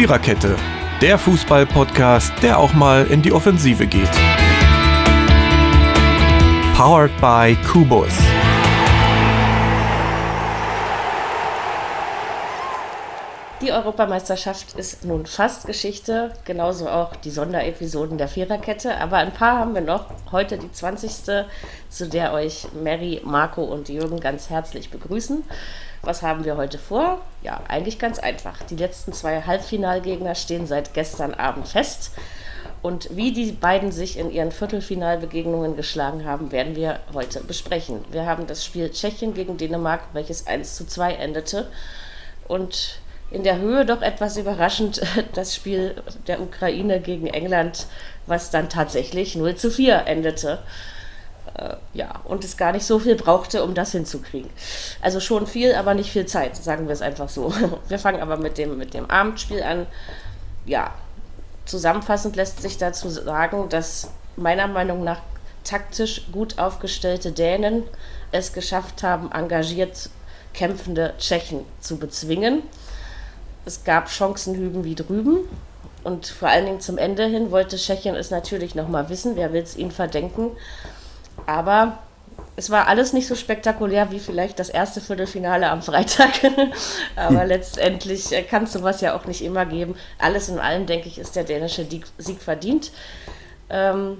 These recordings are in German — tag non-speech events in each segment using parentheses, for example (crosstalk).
Viererkette, der Fußball-Podcast, der auch mal in die Offensive geht. Powered by Kubus. Die Europameisterschaft ist nun fast Geschichte, genauso auch die Sonderepisoden der Viererkette. Aber ein paar haben wir noch. Heute die 20. zu der euch Mary, Marco und Jürgen ganz herzlich begrüßen. Was haben wir heute vor? Ja, eigentlich ganz einfach. Die letzten zwei Halbfinalgegner stehen seit gestern Abend fest. Und wie die beiden sich in ihren Viertelfinalbegegnungen geschlagen haben, werden wir heute besprechen. Wir haben das Spiel Tschechien gegen Dänemark, welches 1 zu 2 endete. Und in der Höhe doch etwas überraschend (laughs) das Spiel der Ukraine gegen England, was dann tatsächlich 0 zu 4 endete. Äh, ja, und es gar nicht so viel brauchte, um das hinzukriegen. Also schon viel, aber nicht viel Zeit, sagen wir es einfach so. (laughs) Wir fangen aber mit dem, mit dem Abendspiel an. Ja, zusammenfassend lässt sich dazu sagen, dass meiner Meinung nach taktisch gut aufgestellte Dänen es geschafft haben, engagiert kämpfende Tschechen zu bezwingen es gab Chancen hüben wie drüben. Und vor allen Dingen zum Ende hin wollte Tschechien es natürlich nochmal wissen, wer will es ihnen verdenken. Aber es war alles nicht so spektakulär wie vielleicht das erste Viertelfinale am Freitag. (laughs) Aber letztendlich äh, kann es sowas ja auch nicht immer geben. Alles in allem, denke ich, ist der dänische Sieg verdient. Ähm,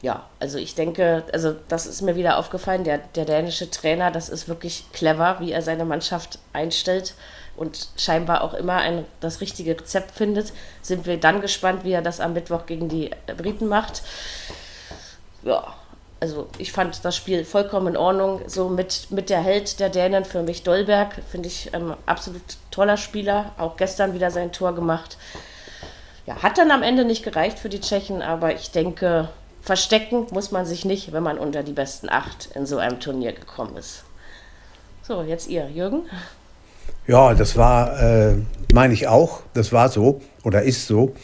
ja, also ich denke, also das ist mir wieder aufgefallen, der, der dänische Trainer, das ist wirklich clever, wie er seine Mannschaft einstellt und scheinbar auch immer ein, das richtige Rezept findet. Sind wir dann gespannt, wie er das am Mittwoch gegen die Briten macht. Ja, also ich fand das Spiel vollkommen in Ordnung. So mit, mit der Held der Dänen für mich Dolberg, finde ich ähm, absolut toller Spieler. Auch gestern wieder sein Tor gemacht. Ja, hat dann am Ende nicht gereicht für die Tschechen, aber ich denke, verstecken muss man sich nicht, wenn man unter die besten acht in so einem Turnier gekommen ist. So, jetzt ihr, Jürgen. Ja, das war, äh, meine ich auch, das war so oder ist so.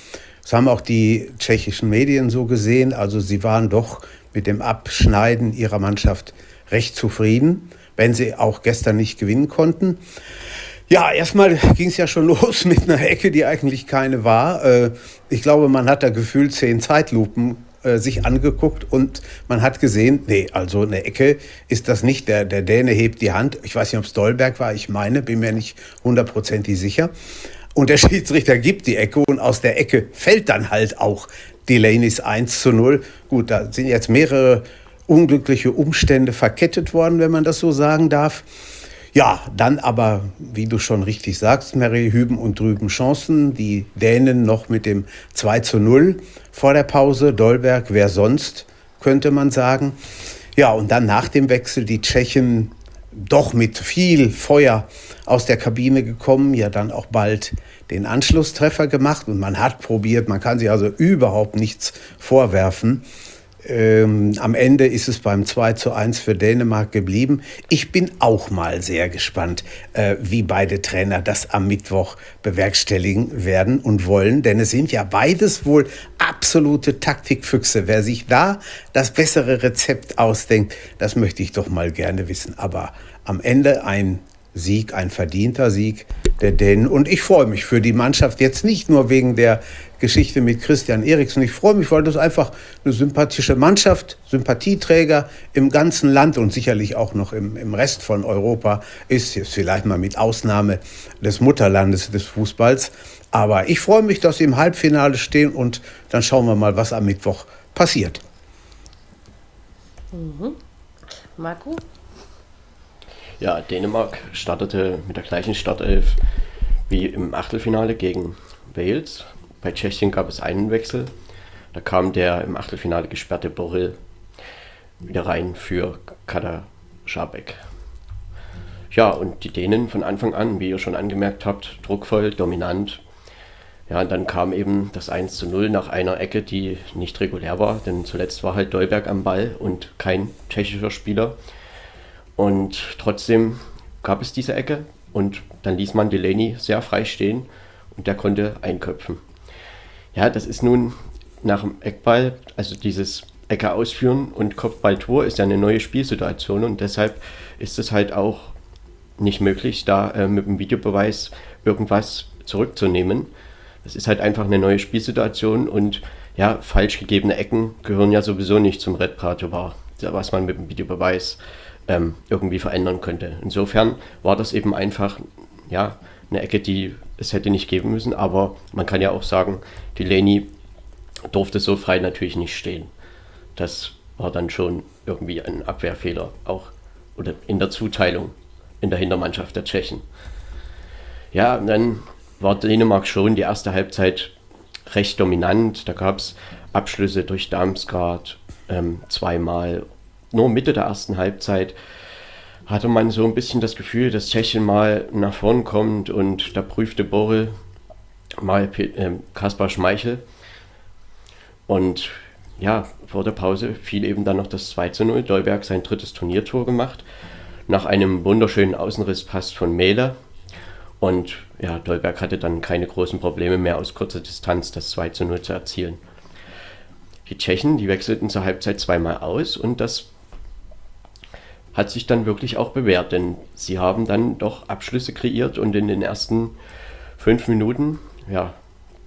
Das haben auch die tschechischen Medien so gesehen. Also sie waren doch mit dem Abschneiden ihrer Mannschaft recht zufrieden, wenn sie auch gestern nicht gewinnen konnten. Ja, erstmal ging es ja schon (laughs) los mit einer Ecke, die eigentlich keine war. Äh, ich glaube, man hat da gefühlt zehn Zeitlupen äh, sich angeguckt und man hat gesehen, nee, also eine Ecke ist das nicht. Der, der Däne hebt die Hand. Ich weiß nicht, ob es Dolberg war, ich meine, bin mir nicht hundertprozentig sicher. Und der (laughs) Schiedsrichter gibt die Ecke und aus der Ecke fällt dann halt auch Delaney's 1 zu 0. Gut, da sind jetzt mehrere unglückliche Umstände verkettet worden, wenn man das so sagen darf. Ja, dann aber, wie du schon richtig sagst, Mary, hüben und drüben Chancen. Die Dänen noch mit dem 2 zu 0 vor der Pause. Dolberg, wer sonst, könnte man sagen. Ja, und dann nach dem Wechsel die Tschechen doch mit viel Feuer aus der Kabine gekommen, ja dann auch bald den Anschlusstreffer gemacht und man hat probiert, man kann sich also überhaupt nichts vorwerfen. Ähm, am Ende ist es beim 2 zu 1 für Dänemark geblieben. Ich bin auch mal sehr gespannt, äh, wie beide Trainer das am Mittwoch bewerkstelligen werden und wollen, denn es sind ja beides wohl absolute Taktikfüchse. Wer sich da das bessere Rezept ausdenkt, das möchte ich doch mal gerne wissen. Aber am Ende ein Sieg, ein verdienter Sieg der Dänen. Und ich freue mich für die Mannschaft jetzt nicht nur wegen der Geschichte mit Christian Eriksen. Ich freue mich, weil das einfach eine sympathische Mannschaft, Sympathieträger im ganzen Land und sicherlich auch noch im, im Rest von Europa ist. Jetzt vielleicht mal mit Ausnahme des Mutterlandes des Fußballs. Aber ich freue mich, dass sie im Halbfinale stehen und dann schauen wir mal, was am Mittwoch passiert. Mhm. Marco? Ja, Dänemark startete mit der gleichen Startelf wie im Achtelfinale gegen Wales. Bei Tschechien gab es einen Wechsel. Da kam der im Achtelfinale gesperrte Boril wieder rein für Kader Schabek. Ja, und die Dänen von Anfang an, wie ihr schon angemerkt habt, druckvoll, dominant. Ja, und dann kam eben das 1 zu 0 nach einer Ecke, die nicht regulär war, denn zuletzt war halt Dolberg am Ball und kein tschechischer Spieler. Und trotzdem gab es diese Ecke und dann ließ man Delaney sehr frei stehen und der konnte einköpfen. Ja, das ist nun nach dem Eckball, also dieses Ecke ausführen und Kopfballtor ist ja eine neue Spielsituation und deshalb ist es halt auch nicht möglich, da äh, mit dem Videobeweis irgendwas zurückzunehmen. Es ist halt einfach eine neue Spielsituation und ja, falsch gegebene Ecken gehören ja sowieso nicht zum Red Prato Bar, was man mit dem Videobeweis ähm, irgendwie verändern könnte. Insofern war das eben einfach ja, eine Ecke, die es hätte nicht geben müssen, aber man kann ja auch sagen, die Leni durfte so frei natürlich nicht stehen. Das war dann schon irgendwie ein Abwehrfehler, auch oder in der Zuteilung in der Hintermannschaft der Tschechen. Ja, dann war Dänemark schon die erste Halbzeit recht dominant. Da gab es Abschlüsse durch Damsgaard ähm, zweimal. Nur Mitte der ersten Halbzeit hatte man so ein bisschen das Gefühl, dass Tschechien mal nach vorn kommt und da prüfte Borrell mal äh, Kaspar Schmeichel. Und ja, vor der Pause fiel eben dann noch das 2 zu 0. Dolberg sein drittes Turniertor gemacht. Nach einem wunderschönen Außenrisspass von Mähler. Und ja, Dolberg hatte dann keine großen Probleme mehr aus kurzer Distanz das 2 zu 0 zu erzielen. Die Tschechen, die wechselten zur Halbzeit zweimal aus und das hat sich dann wirklich auch bewährt, denn sie haben dann doch Abschlüsse kreiert und in den ersten fünf Minuten, ja,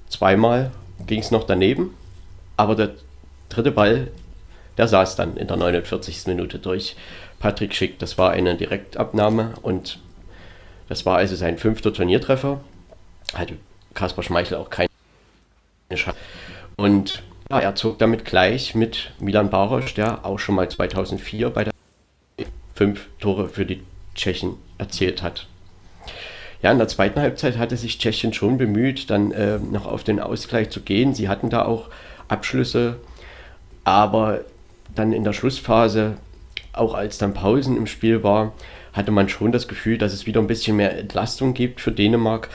zweimal ging es noch daneben, aber der dritte Ball, der saß dann in der 49. Minute durch Patrick Schick. Das war eine Direktabnahme und das war also sein fünfter Turniertreffer. Hatte Kaspar Schmeichel auch keine Chance. Und ja, er zog damit gleich mit Milan Barosch, der auch schon mal 2004 bei der fünf Tore für die Tschechen erzielt hat. Ja, in der zweiten Halbzeit hatte sich Tschechien schon bemüht, dann äh, noch auf den Ausgleich zu gehen. Sie hatten da auch Abschlüsse aber dann in der Schlussphase, auch als dann Pausen im Spiel war, hatte man schon das Gefühl, dass es wieder ein bisschen mehr Entlastung gibt für Dänemark.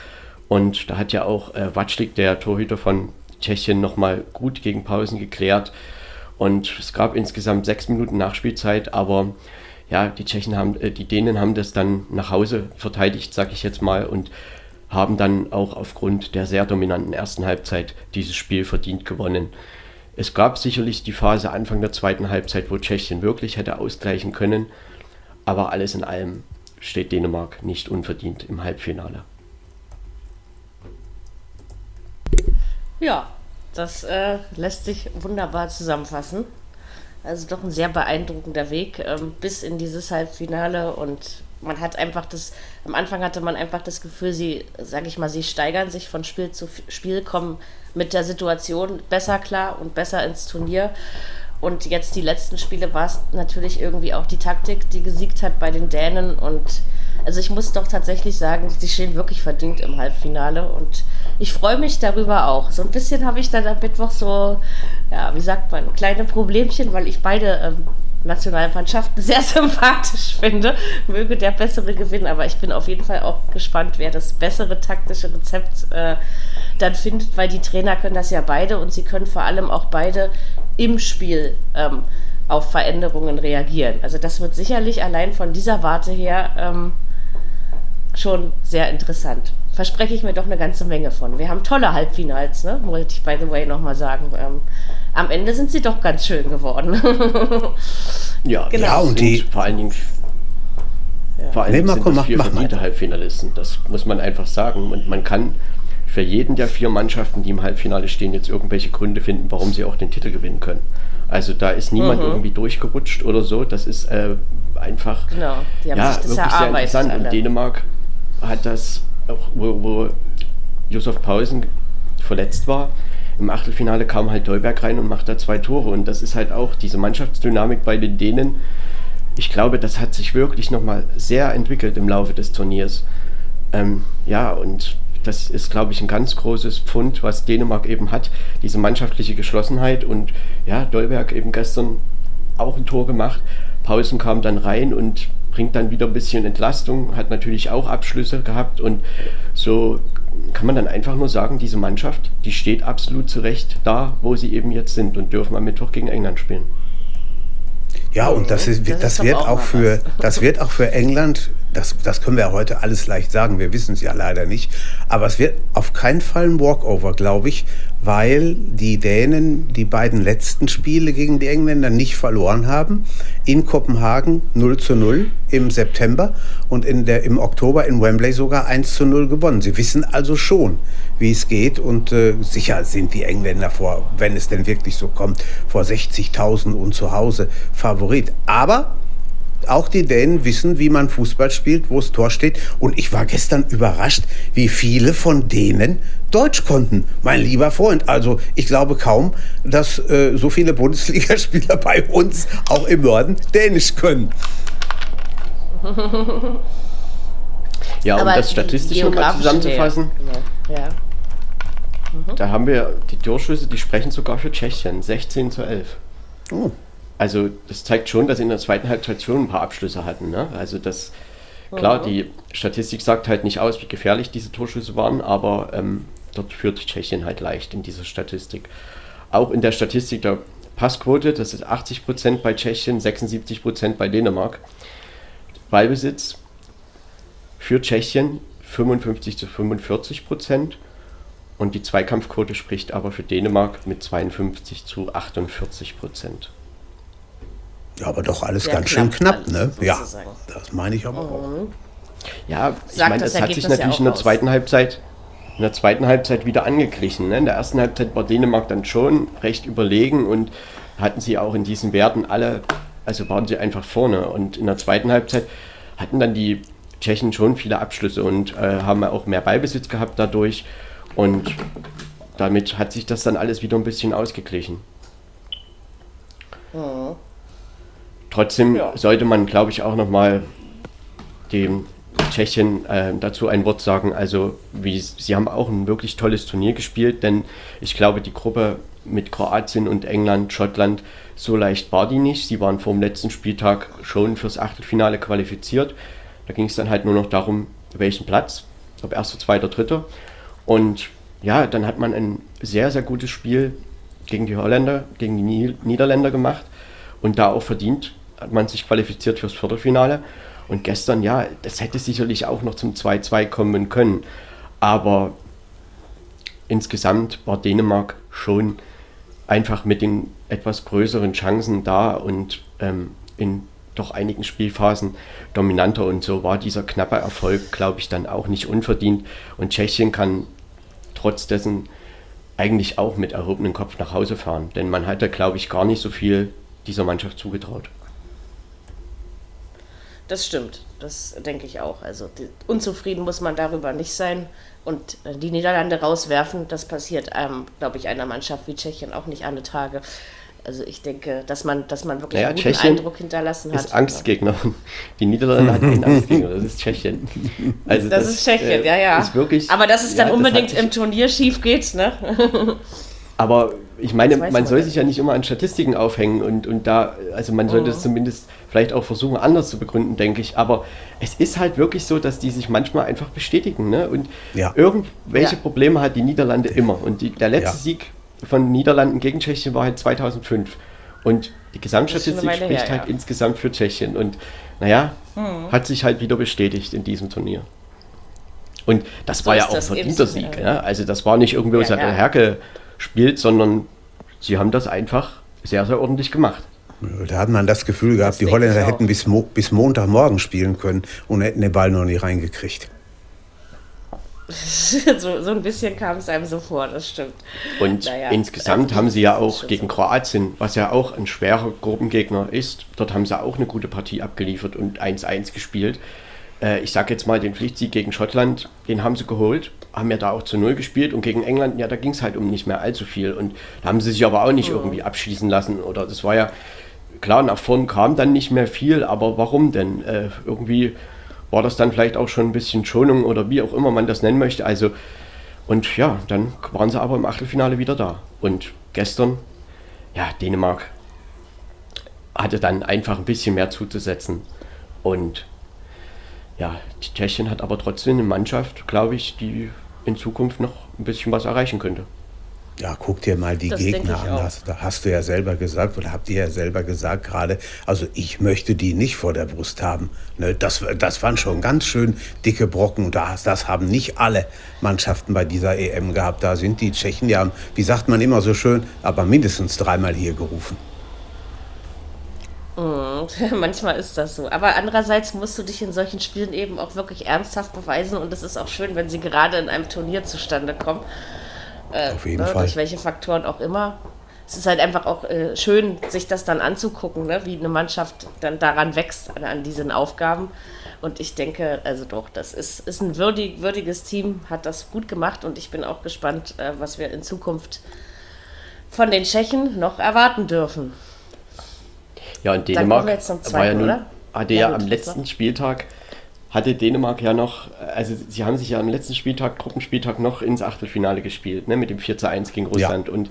Und da hat ja auch äh, Watschlik, der Torhüter von Tschechien, nochmal gut gegen Pausen geklärt. Und es gab insgesamt sechs Minuten Nachspielzeit, aber ja, die Tschechen haben, äh, die Dänen haben das dann nach Hause verteidigt, sag ich jetzt mal, und haben dann auch aufgrund der sehr dominanten ersten Halbzeit dieses Spiel verdient gewonnen. Es gab sicherlich die Phase Anfang der zweiten Halbzeit, wo Tschechien wirklich hätte ausgleichen können, aber alles in allem steht Dänemark nicht unverdient im Halbfinale. Ja, das äh, lässt sich wunderbar zusammenfassen. Also doch ein sehr beeindruckender Weg ähm, bis in dieses Halbfinale und man hat einfach das, am Anfang hatte man einfach das Gefühl, sie, sag ich mal, sie steigern sich von Spiel zu Spiel, kommen mit der Situation besser klar und besser ins Turnier. Und jetzt die letzten Spiele war es natürlich irgendwie auch die Taktik, die gesiegt hat bei den Dänen. Und also ich muss doch tatsächlich sagen, sie stehen wirklich verdient im Halbfinale. Und ich freue mich darüber auch. So ein bisschen habe ich dann am Mittwoch so, ja, wie sagt man, kleine Problemchen, weil ich beide ähm, Nationalmannschaften sehr (laughs) sympathisch finde. Möge der bessere gewinnen, aber ich bin auf jeden Fall auch gespannt, wer das bessere taktische Rezept äh, dann findet, weil die Trainer können das ja beide und sie können vor allem auch beide im Spiel ähm, auf Veränderungen reagieren. Also das wird sicherlich allein von dieser Warte her ähm, schon sehr interessant. Verspreche ich mir doch eine ganze Menge von. Wir haben tolle Halbfinals, ne? wollte ich by the way nochmal sagen. Ähm, am Ende sind sie doch ganz schön geworden. (laughs) ja, genau. Ja, und die vor allen Dingen ja. Vor allem nee, sind das vier verdiente Halbfinalisten. Das muss man einfach sagen. Und man kann für jeden der vier Mannschaften, die im Halbfinale stehen, jetzt irgendwelche Gründe finden, warum sie auch den Titel gewinnen können. Also da ist niemand mhm. irgendwie durchgerutscht oder so. Das ist äh, einfach genau. die haben ja, sich das wirklich sehr interessant. Alle. Und Dänemark hat das, auch wo, wo Josef Pausen verletzt war, im Achtelfinale kam halt Dolberg rein und macht da zwei Tore. Und das ist halt auch diese Mannschaftsdynamik bei den Dänen. Ich glaube, das hat sich wirklich nochmal sehr entwickelt im Laufe des Turniers. Ähm, ja, und das ist, glaube ich, ein ganz großes Pfund, was Dänemark eben hat. Diese mannschaftliche Geschlossenheit. Und ja, Dolberg eben gestern auch ein Tor gemacht. Pausen kam dann rein und bringt dann wieder ein bisschen Entlastung, hat natürlich auch Abschlüsse gehabt und so kann man dann einfach nur sagen, diese Mannschaft, die steht absolut zurecht da, wo sie eben jetzt sind und dürfen am Mittwoch gegen England spielen. Ja, und das, ist, das, das wird auch für, das wird auch für England Das, das können wir ja heute alles leicht sagen. Wir wissen es ja leider nicht. Aber es wird auf keinen Fall ein Walkover, glaube ich, weil die Dänen die beiden letzten Spiele gegen die Engländer nicht verloren haben. In Kopenhagen 0 zu 0 im September und in der, im Oktober in Wembley sogar 1 zu 0 gewonnen. Sie wissen also schon, wie es geht und äh, sicher sind die Engländer vor, wenn es denn wirklich so kommt, vor 60.000 und zu Hause Favorit. Aber auch die Dänen wissen, wie man Fußball spielt, wo das Tor steht. Und ich war gestern überrascht, wie viele von denen Deutsch konnten, mein lieber Freund. Also ich glaube kaum, dass äh, so viele Bundesligaspieler (laughs) bei uns auch im Norden Dänisch können. Ja, um das statistisch nochmal zusammenzufassen. Ja. ja. Mhm. Da haben wir die Torschüsse, die sprechen sogar für Tschechien. 16 zu 11. Oh. Also das zeigt schon, dass sie in der zweiten Halbzeit schon ein paar Abschlüsse hatten. Ne? Also das, klar, mhm. die Statistik sagt halt nicht aus, wie gefährlich diese Torschüsse waren, aber ähm, dort führt Tschechien halt leicht in dieser Statistik. Auch in der Statistik der Passquote, das ist 80% bei Tschechien, 76% bei Dänemark. Ballbesitz für Tschechien 55 zu 45 Prozent und die Zweikampfquote spricht aber für Dänemark mit 52 zu 48 Prozent. Ja, aber doch alles Sehr ganz schön knapp, ne? Ja, das meine ich aber auch. Mhm. Ja, ich meine, das, das hat sich natürlich ja in der zweiten Halbzeit in der zweiten Halbzeit wieder angeglichen. Ne? In der ersten Halbzeit war Dänemark dann schon recht überlegen und hatten sie auch in diesen Werten alle, also waren sie einfach vorne. Und in der zweiten Halbzeit hatten dann die Tschechen schon viele Abschlüsse und äh, haben auch mehr Ballbesitz gehabt dadurch. Und damit hat sich das dann alles wieder ein bisschen ausgeglichen. Mhm. Trotzdem ja. sollte man, glaube ich, auch nochmal dem Tschechien äh, dazu ein Wort sagen. Also, wie, sie haben auch ein wirklich tolles Turnier gespielt, denn ich glaube, die Gruppe mit Kroatien und England, Schottland, so leicht war die nicht. Sie waren vor dem letzten Spieltag schon fürs Achtelfinale qualifiziert. Da ging es dann halt nur noch darum, welchen Platz, ob erster, zweiter, dritter. Und ja, dann hat man ein sehr, sehr gutes Spiel gegen die Holländer, gegen die Niederländer gemacht und da auch verdient hat man sich qualifiziert fürs Viertelfinale. Und gestern, ja, das hätte sicherlich auch noch zum 2-2 kommen können. Aber insgesamt war Dänemark schon einfach mit den etwas größeren Chancen da und ähm, in doch einigen Spielphasen dominanter. Und so war dieser knappe Erfolg, glaube ich, dann auch nicht unverdient. Und Tschechien kann trotz dessen eigentlich auch mit erhobenem Kopf nach Hause fahren. Denn man hatte, glaube ich, gar nicht so viel dieser Mannschaft zugetraut. Das stimmt, das denke ich auch. Also unzufrieden muss man darüber nicht sein und äh, die Niederlande rauswerfen, das passiert, ähm, glaube ich, einer Mannschaft wie Tschechien auch nicht alle Tage. Also ich denke, dass man, dass man wirklich naja, einen guten Tschechien Eindruck hinterlassen hat. ist Angstgegner. Die Niederlande hat keinen (laughs) Angstgegner, das ist Tschechien. Also das, das ist Tschechien, äh, ja, ja. Ist wirklich, Aber dass es dann ja, unbedingt im Turnier schief geht, ne? (laughs) Aber ich meine, man soll sich ja nicht immer an Statistiken aufhängen und, und da, also man sollte es mhm. zumindest vielleicht auch versuchen, anders zu begründen, denke ich. Aber es ist halt wirklich so, dass die sich manchmal einfach bestätigen. Ne? Und ja. irgendwelche ja. Probleme hat die Niederlande immer. Und die, der letzte ja. Sieg von Niederlanden gegen Tschechien war halt 2005. Und die Gesamtstatistik spricht her, halt insgesamt für Tschechien. Und naja, mhm. hat sich halt wieder bestätigt in diesem Turnier. Und das so war ja auch ein verdienter Sieg. Ja? Also das war nicht irgendwo ja, ja. Herke spielt, sondern sie haben das einfach sehr, sehr ordentlich gemacht. Da hat man das Gefühl gehabt, das die Holländer hätten bis, Mo bis Montagmorgen spielen können und hätten den Ball noch nicht reingekriegt. (laughs) so, so ein bisschen kam es einem so vor, das stimmt. Und naja, insgesamt haben sie ja auch gegen Kroatien, was ja auch ein schwerer Gruppengegner ist, dort haben sie auch eine gute Partie abgeliefert und 1-1 gespielt. Äh, ich sage jetzt mal, den Pflichtsieg gegen Schottland, den haben sie geholt haben ja da auch zu Null gespielt und gegen England, ja, da ging es halt um nicht mehr allzu viel. Und da haben sie sich aber auch nicht irgendwie abschließen lassen. Oder das war ja, klar, nach vorn kam dann nicht mehr viel, aber warum denn? Äh, irgendwie war das dann vielleicht auch schon ein bisschen Schonung oder wie auch immer man das nennen möchte. Also, und ja, dann waren sie aber im Achtelfinale wieder da. Und gestern, ja, Dänemark hatte dann einfach ein bisschen mehr zuzusetzen. Und ja, die Tschechien hat aber trotzdem eine Mannschaft, glaube ich, die in Zukunft noch ein bisschen was erreichen könnte. Ja, guck dir mal die Das Gegner an. Das, da hast du ja selber gesagt, oder habt ihr ja selber gesagt gerade, also ich möchte die nicht vor der Brust haben. Ne, das, das waren schon ganz schön dicke Brocken. Das, das haben nicht alle Mannschaften bei dieser EM gehabt. Da sind die Tschechen ja, wie sagt man immer so schön, aber mindestens dreimal hier gerufen. (laughs) Manchmal ist das so. Aber andererseits musst du dich in solchen Spielen eben auch wirklich ernsthaft beweisen und es ist auch schön, wenn sie gerade in einem Turnier zustande kommen. Äh, Auf jeden ne, Fall. Durch welche Faktoren auch immer. Es ist halt einfach auch äh, schön, sich das dann anzugucken, ne? wie eine Mannschaft dann daran wächst, an, an diesen Aufgaben. Und ich denke, also doch, das ist, ist ein würdig, würdiges Team, hat das gut gemacht und ich bin auch gespannt, äh, was wir in Zukunft von den Tschechen noch erwarten dürfen. Ja, und kommen Dänemark wir jetzt zum war ja zweiten, nun, oder? hatte Ja, ja, gut, am letzten Spieltag, hatte Dänemark ja noch, also sie haben sich ja am letzten Spieltag, Gruppenspieltag noch ins Achtelfinale gespielt, ne, mit dem 4 zu 1 gegen Russland. Und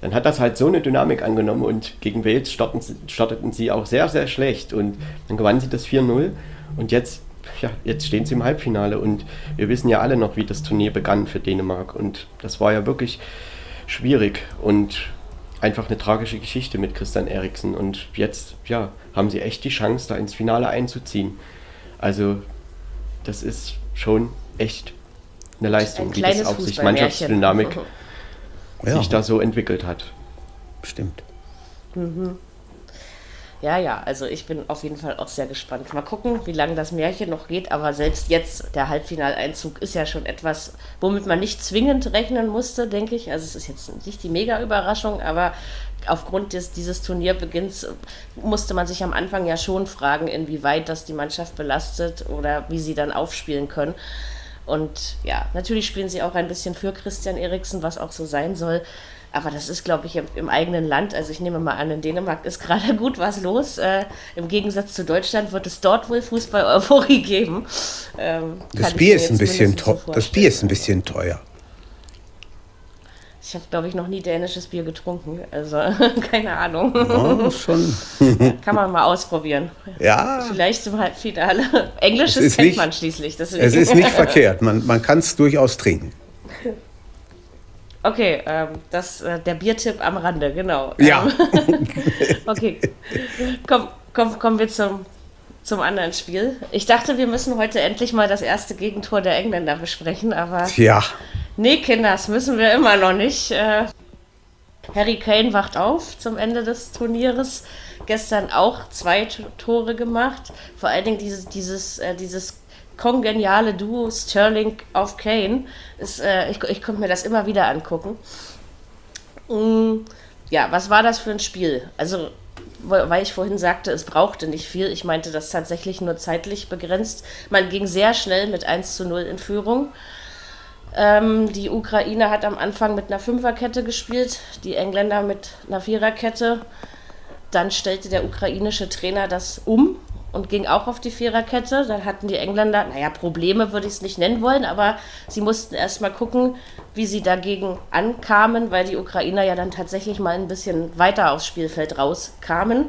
dann hat das halt so eine Dynamik angenommen und gegen Wales starten, sie- starteten sie auch sehr, sehr schlecht. Und dann gewannen sie das 4-0 und jetzt, ja, jetzt stehen sie im Halbfinale und wir wissen ja alle noch, wie das Turnier begann für Dänemark. Und das war ja wirklich schwierig und einfach eine tragische Geschichte mit Christian Eriksen. Und jetzt, ja, haben sie echt die Chance, da ins Finale einzuziehen. Also, das ist schon echt eine Leistung, Ein wie das auch sich. Mannschaftsdynamik Ja, sich da so entwickelt hat. stimmt. Ja, ja, also ich bin auf jeden Fall auch sehr gespannt. Mal gucken, wie lange das Märchen noch geht, aber selbst jetzt, der Halbfinaleinzug ist ja schon etwas, womit man nicht zwingend rechnen musste, denke ich. Also es ist jetzt nicht die Mega-Überraschung, aber aufgrund des, dieses Turnierbeginns musste man sich am Anfang ja schon fragen, inwieweit das die Mannschaft belastet oder wie sie dann aufspielen können. Und ja, natürlich spielen sie auch ein bisschen für Christian Eriksen, was auch so sein soll. Aber das ist, glaube ich, im, im eigenen Land. Also ich nehme mal an, in Dänemark ist gerade (laughs) gut was los. Äh, Im Gegensatz zu Deutschland wird es dort wohl Fußball-Euphorie (laughs) geben. Ähm, Das Bier ist ein bisschen so teuer. Das Bier ist ein bisschen teuer. Ich habe, glaube ich, noch nie dänisches Bier getrunken. Also (laughs) keine Ahnung. Ja, schon. Kann man mal ausprobieren. Ja, Vielleicht zum Halbfinale. Englisches kennt nicht- man schließlich. Deswegen. es ist nicht verkehrt. Man, man kann es durchaus trinken. Okay, ähm, das, äh, der Biertipp am Rande, genau. Ja. Ähm, (laughs) okay, komm, komm, kommen wir zum, zum anderen Spiel. Ich dachte, wir müssen heute endlich mal das erste Gegentor der Engländer besprechen, aber Ja, nee, Kinders, müssen wir immer noch nicht. Äh, Harry Kane wacht auf zum Ende des Turnieres. Gestern auch zwei Tore gemacht. Vor allen Dingen dieses, dieses, äh, dieses kongeniale Duo Sterling auf Kane. Ist, äh, ich, ich konnte mir das immer wieder angucken. Mm, Ja, was war das für ein Spiel? Also, weil ich vorhin sagte, es brauchte nicht viel. Ich meinte das tatsächlich nur zeitlich begrenzt. Man ging sehr schnell mit 1 zu 0 in Führung. Ähm, die Ukraine hat am Anfang mit einer Fünferkette gespielt, die Engländer mit einer Viererkette. Dann stellte der ukrainische Trainer das um und ging auch auf die Viererkette. Dann hatten die Engländer, naja, Probleme würde ich es nicht nennen wollen, aber sie mussten erst mal gucken, wie sie dagegen ankamen, weil die Ukrainer ja dann tatsächlich mal ein bisschen weiter aufs Spielfeld rauskamen.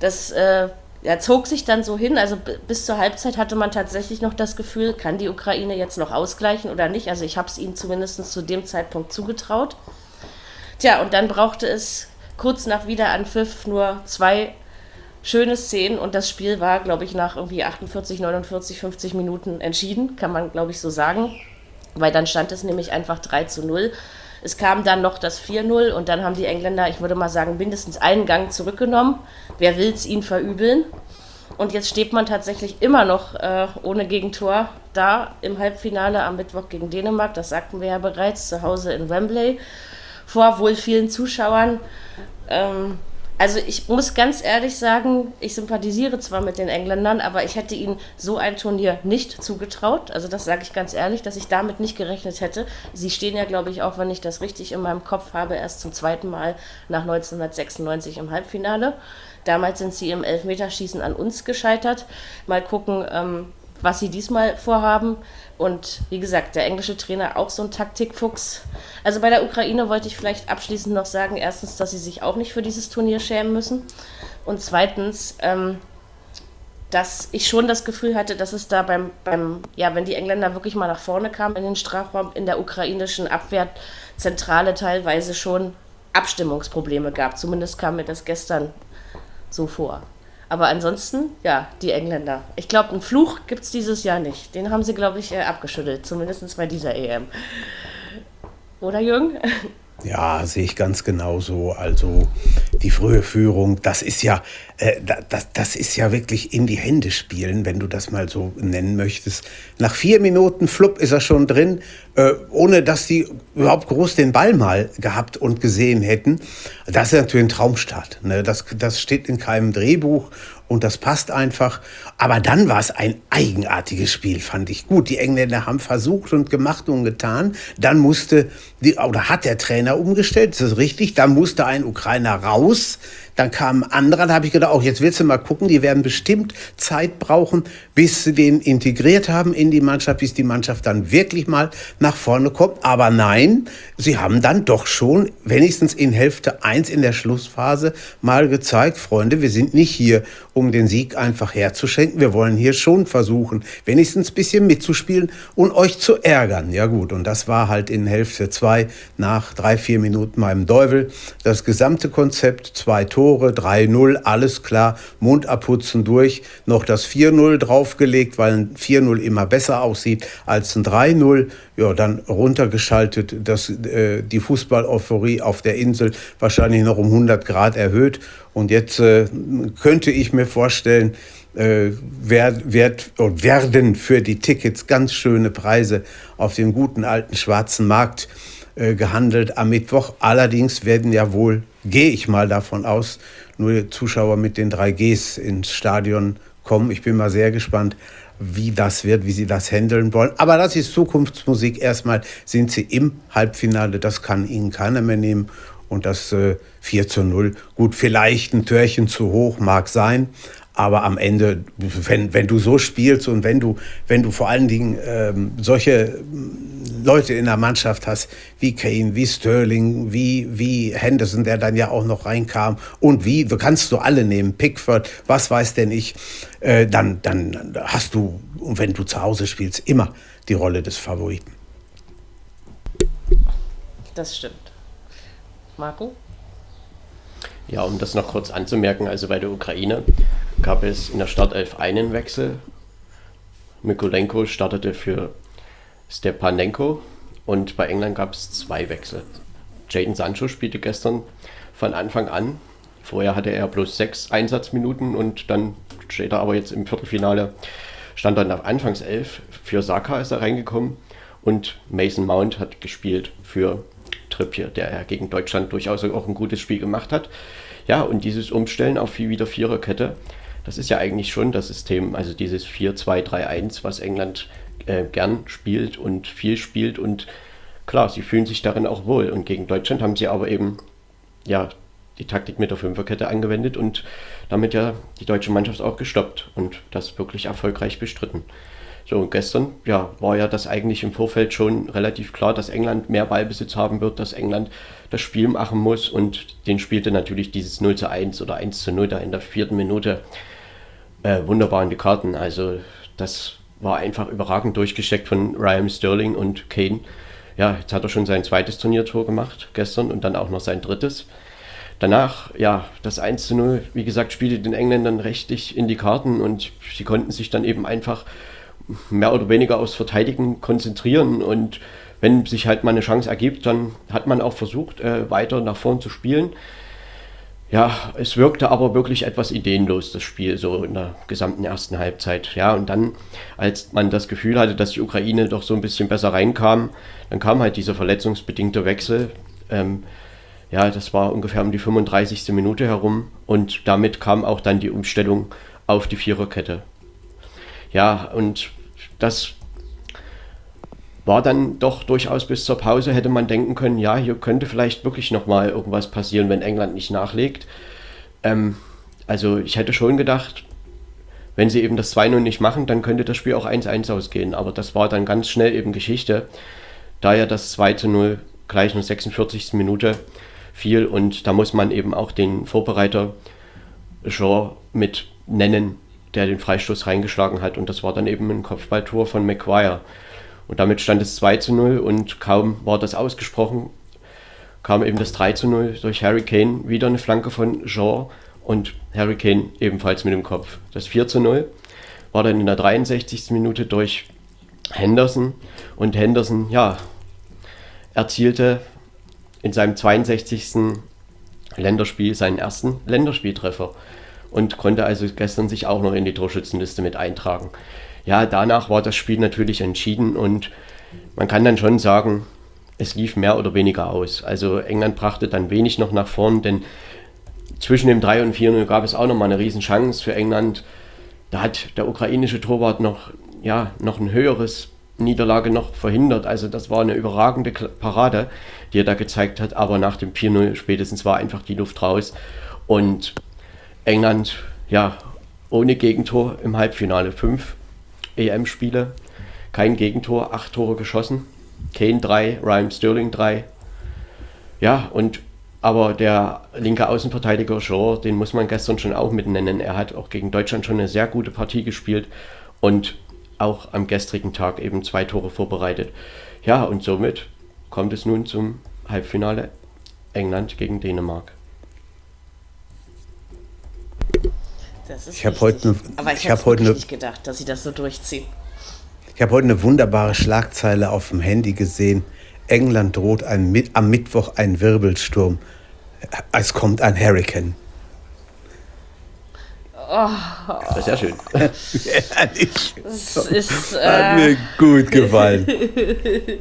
Das äh, ja, zog sich dann so hin. Also bis zur Halbzeit hatte man tatsächlich noch das Gefühl, kann die Ukraine jetzt noch ausgleichen oder nicht. Also ich habe es ihnen zumindest zu dem Zeitpunkt zugetraut. Tja, und dann brauchte es kurz nach Wiederanpfiff nur zwei schöne Szenen und das Spiel war, glaube ich, nach irgendwie 48, 49, 50 Minuten entschieden, kann man, glaube ich, so sagen. Weil dann stand es nämlich einfach 3 zu 0. Es kam dann noch das 4-0 und dann haben die Engländer, ich würde mal sagen, mindestens einen Gang zurückgenommen. Wer will es ihnen verübeln? Und jetzt steht man tatsächlich immer noch äh, ohne Gegentor da im Halbfinale am Mittwoch gegen Dänemark. Das sagten wir ja bereits, zu Hause in Wembley. Vor wohl vielen Zuschauern. Ähm, also ich muss ganz ehrlich sagen, ich sympathisiere zwar mit den Engländern, aber ich hätte ihnen so ein Turnier nicht zugetraut. Also das sage ich ganz ehrlich, dass ich damit nicht gerechnet hätte. Sie stehen ja, glaube ich, auch, wenn ich das richtig in meinem Kopf habe, erst zum zweiten Mal nach 1996 im Halbfinale. Damals sind sie im Elfmeterschießen an uns gescheitert. Mal gucken, ähm, was sie diesmal vorhaben. Und wie gesagt, der englische Trainer auch so ein Taktikfuchs. Also bei der Ukraine wollte ich vielleicht abschließend noch sagen, erstens, dass sie sich auch nicht für dieses Turnier schämen müssen. Und zweitens, ähm, dass ich schon das Gefühl hatte, dass es da beim, beim, ja, wenn die Engländer wirklich mal nach vorne kamen in den Strafraum, in der ukrainischen Abwehrzentrale teilweise schon Abstimmungsprobleme gab. Zumindest kam mir das gestern so vor. Aber ansonsten, ja, die Engländer. Ich glaube, einen Fluch gibt es dieses Jahr nicht. Den haben sie, glaube ich, äh, abgeschüttelt, zumindest bei dieser EM. Oder Jürgen? Ja, sehe ich ganz genauso. Also die frühe Führung, das ist ja, äh, das, das ist ja wirklich in die Hände spielen, wenn du das mal so nennen möchtest. Nach vier Minuten flupp ist er schon drin, äh, ohne dass die überhaupt groß den Ball mal gehabt und gesehen hätten. Das ist natürlich ein Traumstart. Ne? Das, das steht in keinem Drehbuch und das passt einfach. Aber dann war es ein eigenartiges Spiel, fand ich gut. Die Engländer haben versucht und gemacht und getan. Dann musste, die, oder hat der Trainer umgestellt, das ist richtig. Dann musste ein Ukrainer raus. Dann kam ein anderer, da habe ich gedacht, auch jetzt willst du mal gucken, die werden bestimmt Zeit brauchen, bis sie den integriert haben in die Mannschaft, bis die Mannschaft dann wirklich mal nach vorne kommt. Aber nein, sie haben dann doch schon wenigstens in Hälfte 1 in der Schlussphase mal gezeigt, Freunde, wir sind nicht hier, um den Sieg einfach herzuschenken. Wir wollen hier schon versuchen, wenigstens ein bisschen mitzuspielen und euch zu ärgern. Ja gut, und das war halt in Hälfte 2 nach drei, vier Minuten meinem Deuvel. Das gesamte Konzept, zwei Tore Tore, 3-0, alles klar, Mund abputzen durch, noch das 4-0 draufgelegt, weil ein 4-0 immer besser aussieht als ein 3-0. Ja, dann runtergeschaltet, das, äh, die Fußball-Euphorie auf der Insel wahrscheinlich noch um 100 Grad erhöht. Und jetzt äh, könnte ich mir vorstellen, äh, werd, werd, werden für die Tickets ganz schöne Preise auf dem guten alten schwarzen Markt äh, gehandelt am Mittwoch. Allerdings werden ja wohl, gehe ich mal davon aus, nur Zuschauer mit den 3Gs ins Stadion kommen. Ich bin mal sehr gespannt, wie das wird, wie sie das handeln wollen. Aber das ist Zukunftsmusik. Erstmal sind sie im Halbfinale, das kann ihnen keiner mehr nehmen. Und das äh, 4 zu 0, gut, vielleicht ein Törchen zu hoch mag sein, aber am Ende, wenn, wenn du so spielst und wenn du, wenn du vor allen Dingen ähm, solche Leute in der Mannschaft hast, wie Kane, wie Sterling, wie, wie Henderson, der dann ja auch noch reinkam, und wie, du kannst du alle nehmen, Pickford, was weiß denn ich, äh, dann, dann hast du, wenn du zu Hause spielst, immer die Rolle des Favoriten. Das stimmt. Marco? Ja, um das noch kurz anzumerken, also bei der Ukraine gab es in der Startelf einen Wechsel. Mikolenko startete für Stepanenko und bei England gab es zwei Wechsel. Jaden Sancho spielte gestern von Anfang an. Vorher hatte er bloß sechs Einsatzminuten und dann steht er aber jetzt im Viertelfinale, stand dann auf Anfangself. Für Saka ist er reingekommen und Mason Mount hat gespielt für Trippier, der ja gegen Deutschland durchaus auch ein gutes Spiel gemacht hat. Ja, und dieses Umstellen auf wieder Viererkette, das ist ja eigentlich schon das System, also dieses 4-2-3-1, was England äh, gern spielt und viel spielt und klar, sie fühlen sich darin auch wohl. Und gegen Deutschland haben sie aber eben ja die Taktik mit der Fünferkette angewendet und damit ja die deutsche Mannschaft auch gestoppt und das wirklich erfolgreich bestritten. So, und gestern ja, war ja das eigentlich im Vorfeld schon relativ klar, dass England mehr Ballbesitz haben wird, dass England das Spiel machen muss und den spielte natürlich dieses 0 zu 1 oder 1 zu 0 da in der vierten Minute äh, wunderbar in die Karten. Also das war einfach überragend durchgesteckt von Ryan Sterling und Kane. Ja, jetzt hat er schon sein zweites Turniertor gemacht gestern und dann auch noch sein drittes. Danach, ja, das 1 zu 0, wie gesagt, spielte den Engländern rechtlich in die Karten und sie konnten sich dann eben einfach mehr oder weniger aufs Verteidigen konzentrieren und wenn sich halt mal eine Chance ergibt, dann hat man auch versucht, äh, weiter nach vorn zu spielen. Ja, es wirkte aber wirklich etwas ideenlos, das Spiel, so in der gesamten ersten Halbzeit. Ja, und dann, als man das Gefühl hatte, dass die Ukraine doch so ein bisschen besser reinkam, dann kam halt dieser verletzungsbedingte Wechsel. Ähm, ja, das war ungefähr um die 35. Minute herum und damit kam auch dann die Umstellung auf die Viererkette. Ja, und das war dann doch durchaus bis zur Pause, hätte man denken können, ja, hier könnte vielleicht wirklich nochmal irgendwas passieren, wenn England nicht nachlegt. Ähm, also ich hätte schon gedacht, wenn sie eben das 2-0 nicht machen, dann könnte das Spiel auch 1-1 ausgehen. Aber das war dann ganz schnell eben Geschichte, da ja das 2-0 gleich in der 46. Minute fiel und da muss man eben auch den Vorbereiter Shaw mit nennen, der den Freistoß reingeschlagen hat. Und das war dann eben ein Kopfballtor von Maguire. Und damit stand es 2 zu 0 und kaum war das ausgesprochen, kam eben das 3 zu 0 durch Harry Kane, wieder eine Flanke von Jean und Harry Kane ebenfalls mit dem Kopf. Das 4 zu 0 war dann in der 63. Minute durch Henderson und Henderson, ja, erzielte in seinem 62. Länderspiel seinen ersten Länderspieltreffer und konnte also gestern sich auch noch in die Torschützenliste mit eintragen. Ja, danach war das Spiel natürlich entschieden und man kann dann schon sagen, es lief mehr oder weniger aus. Also England brachte dann wenig noch nach vorn, denn zwischen dem 3 und 4 gab es auch noch mal eine Riesenchance für England. Da hat der ukrainische Torwart noch, ja, noch ein höheres Niederlage noch verhindert. Also das war eine überragende Parade, die er da gezeigt hat. Aber nach dem 4-0 spätestens war einfach die Luft raus. Und England, ja, ohne Gegentor im Halbfinale. Fünf EM-Spiele, kein Gegentor, acht Tore geschossen. Kane 3, Ryan Sterling 3. Ja, und aber der linke Außenverteidiger Shaw, den muss man gestern schon auch mit nennen. Er hat auch gegen Deutschland schon eine sehr gute Partie gespielt und auch am gestrigen Tag eben zwei Tore vorbereitet. Ja, und somit kommt es nun zum Halbfinale England gegen Dänemark. Ich habe heute eine, Aber ich, ich habe heute nicht gedacht, dass sie das so durchziehen. Ich habe heute eine wunderbare Schlagzeile auf dem Handy gesehen. England droht ein, am Mittwoch ein Wirbelsturm. Es kommt ein Hurricane. Oh. Das ist ja schön. (laughs) das ist, äh, Hat mir gut gefallen. (laughs)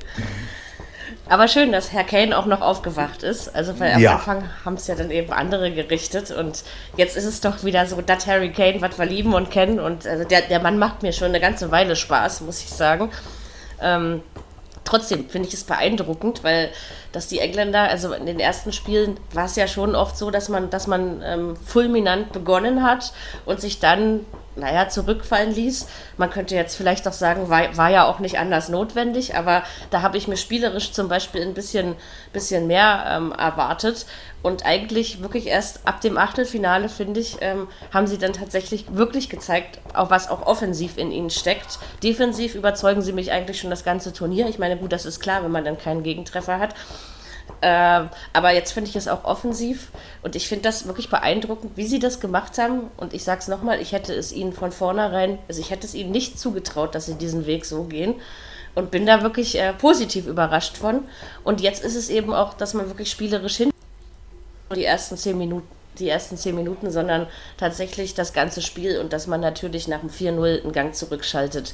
Aber schön, dass Herr Kane auch noch aufgewacht ist. Also, weil am ja. Anfang haben es ja dann eben andere gerichtet. Und jetzt ist es doch wieder so, dass Harry Kane, was wir lieben und kennen. Und also der, der Mann macht mir schon eine ganze Weile Spaß, muss ich sagen. Ähm, trotzdem finde ich es beeindruckend, weil dass die Engländer, also in den ersten Spielen war es ja schon oft so, dass man, dass man ähm, fulminant begonnen hat und sich dann, naja, zurückfallen ließ. Man könnte jetzt vielleicht auch sagen, war, war ja auch nicht anders notwendig, aber da habe ich mir spielerisch zum Beispiel ein bisschen, bisschen mehr ähm, erwartet. Und eigentlich wirklich erst ab dem Achtelfinale, finde ich, ähm, haben sie dann tatsächlich wirklich gezeigt, auch was auch offensiv in ihnen steckt. Defensiv überzeugen sie mich eigentlich schon das ganze Turnier. Ich meine, gut, das ist klar, wenn man dann keinen Gegentreffer hat. Äh, aber jetzt finde ich es auch offensiv und ich finde das wirklich beeindruckend, wie sie das gemacht haben. Und ich sage es nochmal, ich hätte es ihnen von vornherein, also ich hätte es ihnen nicht zugetraut, dass sie diesen Weg so gehen und bin da wirklich äh, positiv überrascht von. Und jetzt ist es eben auch, dass man wirklich spielerisch hin die ersten zehn Minuten die ersten zehn Minuten, sondern tatsächlich das ganze Spiel und dass man natürlich nach dem 4-0 einen Gang zurückschaltet,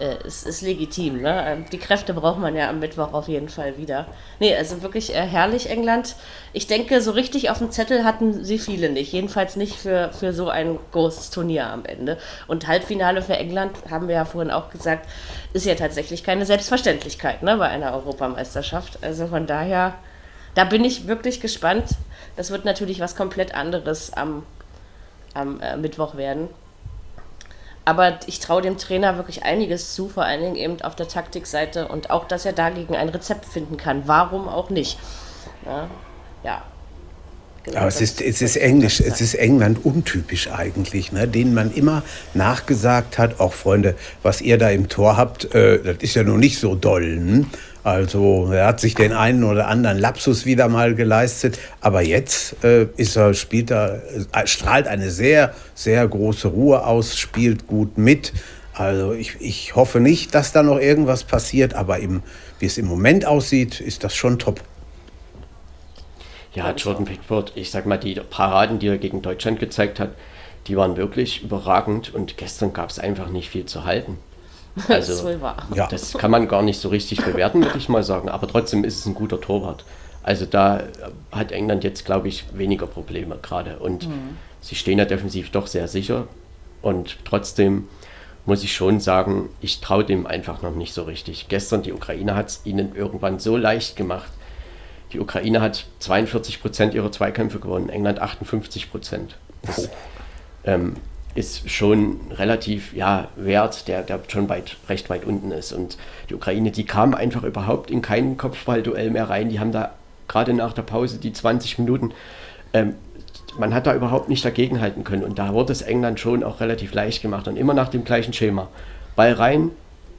äh, ist, ist legitim. Ne? Ähm, die Kräfte braucht man ja am Mittwoch auf jeden Fall wieder. Nee, also wirklich äh, herrlich England. Ich denke, so richtig auf dem Zettel hatten sie viele nicht. Jedenfalls nicht für, für so ein großes Turnier am Ende. Und Halbfinale für England, haben wir ja vorhin auch gesagt, ist ja tatsächlich keine Selbstverständlichkeit ne, bei einer Europameisterschaft. Also von daher, da bin ich wirklich gespannt. Das wird natürlich was komplett anderes am, am äh, Mittwoch werden. Aber ich traue dem Trainer wirklich einiges zu, vor allen Dingen eben auf der Taktikseite und auch, dass er dagegen ein Rezept finden kann. Warum auch nicht? Ja. ja. Genau, Aber es ist, es ist Englisch, es ist England untypisch eigentlich, ne? denen man immer nachgesagt hat, auch Freunde, was ihr da im Tor habt, äh, das ist ja noch nicht so doll. Hm? Also er hat sich den einen oder anderen Lapsus wieder mal geleistet, aber jetzt äh, ist er, spielt er, äh, strahlt eine sehr, sehr große Ruhe aus, spielt gut mit. Also ich, ich hoffe nicht, dass da noch irgendwas passiert, aber im, wie es im Moment aussieht, ist das schon top. Ja, Jordan Pickford, ich sag mal, die Paraden, die er gegen Deutschland gezeigt hat, die waren wirklich überragend und gestern gab es einfach nicht viel zu halten. (laughs) Also, das, das kann man gar nicht so richtig bewerten, würde ich mal sagen. Aber trotzdem ist es ein guter Torwart. Also da hat England jetzt, glaube ich, weniger Probleme gerade. Und mhm. sie stehen ja defensiv doch sehr sicher. Und trotzdem muss ich schon sagen, ich traue dem einfach noch nicht so richtig. Gestern, die Ukraine hat es ihnen irgendwann so leicht gemacht. Die Ukraine hat 42 Prozent ihrer Zweikämpfe gewonnen, England 58 Prozent. Das, oh. ähm, ist schon relativ ja, wert, der, der schon weit, recht weit unten ist. Und die Ukraine, die kam einfach überhaupt in kein Kopfballduell mehr rein. Die haben da gerade nach der Pause die 20 Minuten, ähm, man hat da überhaupt nicht dagegenhalten können. Und da wurde es England schon auch relativ leicht gemacht und immer nach dem gleichen Schema. Ball rein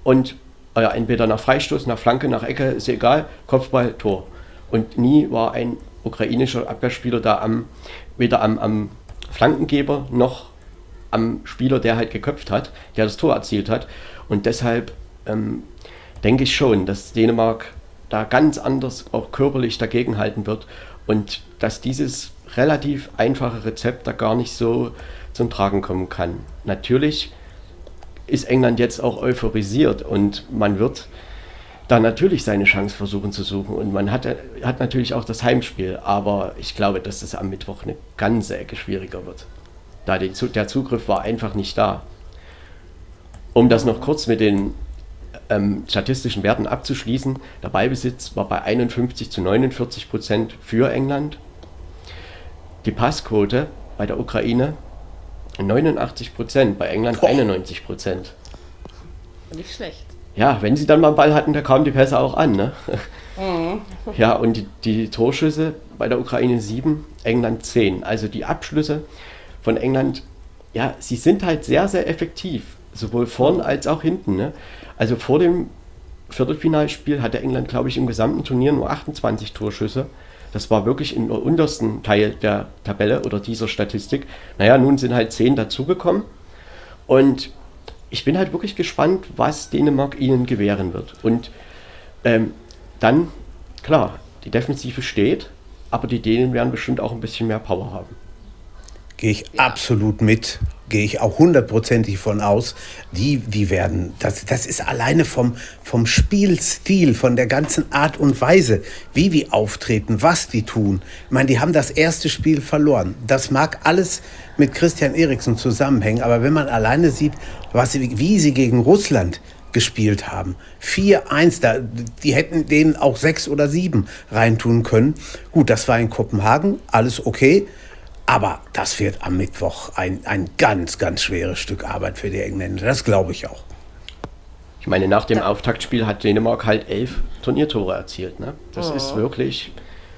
und äh, entweder nach Freistoß, nach Flanke, nach Ecke, ist egal, Kopfball, Tor. Und nie war ein ukrainischer Abwehrspieler da am, weder am, am Flankengeber noch am Spieler, der halt geköpft hat, der das Tor erzielt hat. Und deshalb ähm, denke ich schon, dass Dänemark da ganz anders auch körperlich dagegenhalten wird und dass dieses relativ einfache Rezept da gar nicht so zum Tragen kommen kann. Natürlich ist England jetzt auch euphorisiert und man wird da natürlich seine Chance versuchen zu suchen. Und man hat, hat natürlich auch das Heimspiel, aber ich glaube, dass das am Mittwoch eine ganze Ecke schwieriger wird. Da die, der Zugriff war einfach nicht da. Um das noch kurz mit den ähm, statistischen Werten abzuschließen, der Ballbesitz war bei 51 zu 49 Prozent für England. Die Passquote bei der Ukraine 89 Prozent, bei England Boah. 91 Prozent. Nicht schlecht. Ja, wenn sie dann mal einen Ball hatten, da kamen die Pässe auch an. Ne? Mhm. Ja, und die, die, Torschüsse bei der Ukraine 7, England 10. Also die Abschlüsse von England, ja, sie sind halt sehr, sehr effektiv. Sowohl vorn als auch hinten. Ne? Also vor dem Viertelfinalspiel hatte England, glaube ich, im gesamten Turnier nur 28 Torschüsse. Das war wirklich im untersten Teil der Tabelle oder dieser Statistik. Naja, nun sind halt zehn dazugekommen. Und ich bin halt wirklich gespannt, was Dänemark ihnen gewähren wird. Und ähm, dann, klar, die Defensive steht, aber die Dänen werden bestimmt auch ein bisschen mehr Power haben. Gehe ich ja. absolut mit gehe ich auch hundertprozentig von aus, die, die werden, das, das ist alleine vom, vom Spielstil, von der ganzen Art und Weise, wie die auftreten, was die tun. Ich meine, die haben das erste Spiel verloren. Das mag alles mit Christian Eriksen zusammenhängen, aber wenn man alleine sieht, was sie, wie sie gegen Russland gespielt haben. 4-1, da, die hätten denen auch sechs oder sieben reintun können. Gut, das war in Kopenhagen, alles okay. Aber das wird am Mittwoch ein, ein ganz, ganz schweres Stück Arbeit für die Engländer. Das glaube ich auch. Ich meine, nach dem Auftaktspiel hat Dänemark halt elf Turniertore erzielt. Ne? Das oh. ist wirklich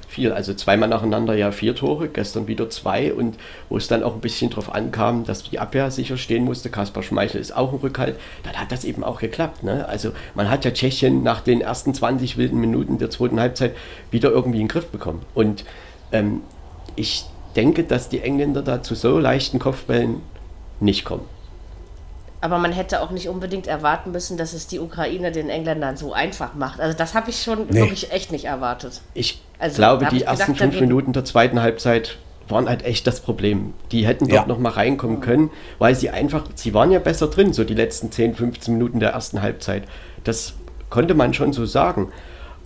viel. Also zweimal nacheinander ja vier Tore, gestern wieder zwei. Und wo es dann auch ein bisschen drauf ankam, dass die Abwehr sicher stehen musste, Kaspar Schmeichel ist auch ein Rückhalt, dann hat das eben auch geklappt. Ne? Also man hat ja Tschechien nach den ersten 20 wilden Minuten der zweiten Halbzeit wieder irgendwie in den Griff bekommen. Und ähm, ich denke, dass die Engländer da zu so leichten Kopfbällen nicht kommen. Aber man hätte auch nicht unbedingt erwarten müssen, dass es die Ukraine den Engländern so einfach macht. Also das habe ich schon nee. wirklich echt nicht erwartet. Ich also, glaube, die ersten fünf Minuten der zweiten Halbzeit waren halt echt das Problem. Die hätten dort ja. noch mal reinkommen können, weil sie einfach, sie waren ja besser drin, so die letzten 10, 15 Minuten der ersten Halbzeit. Das konnte man schon so sagen.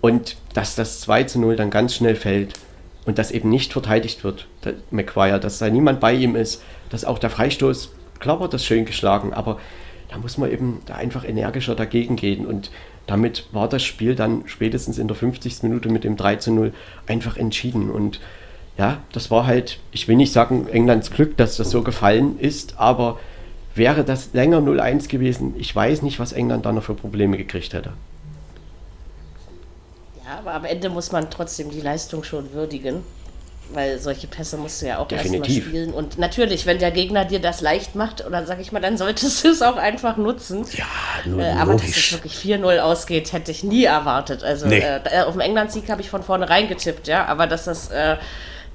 Und dass das 2 zu 0 dann ganz schnell fällt, und dass eben nicht verteidigt wird, McGuire, dass da niemand bei ihm ist, dass auch der Freistoß, klar wird das schön geschlagen, aber da muss man eben da einfach energischer dagegen gehen und damit war das Spiel dann spätestens in der 50. Minute mit dem 3 zu 0 einfach entschieden und ja, das war halt, ich will nicht sagen Englands Glück, dass das so gefallen ist, aber wäre das länger 0-1 gewesen, ich weiß nicht, was England da noch für Probleme gekriegt hätte. Ja, aber am Ende muss man trotzdem die Leistung schon würdigen. Weil solche Pässe musst du ja auch erstmal spielen. Und natürlich, wenn der Gegner dir das leicht macht, oder sag ich mal, dann solltest du es auch einfach nutzen. Ja, nur äh, Aber logisch. dass es wirklich 4-0 ausgeht, hätte ich nie erwartet. Also nee. äh, auf dem England-Sieg habe ich von vornherein getippt, ja. Aber dass das, äh,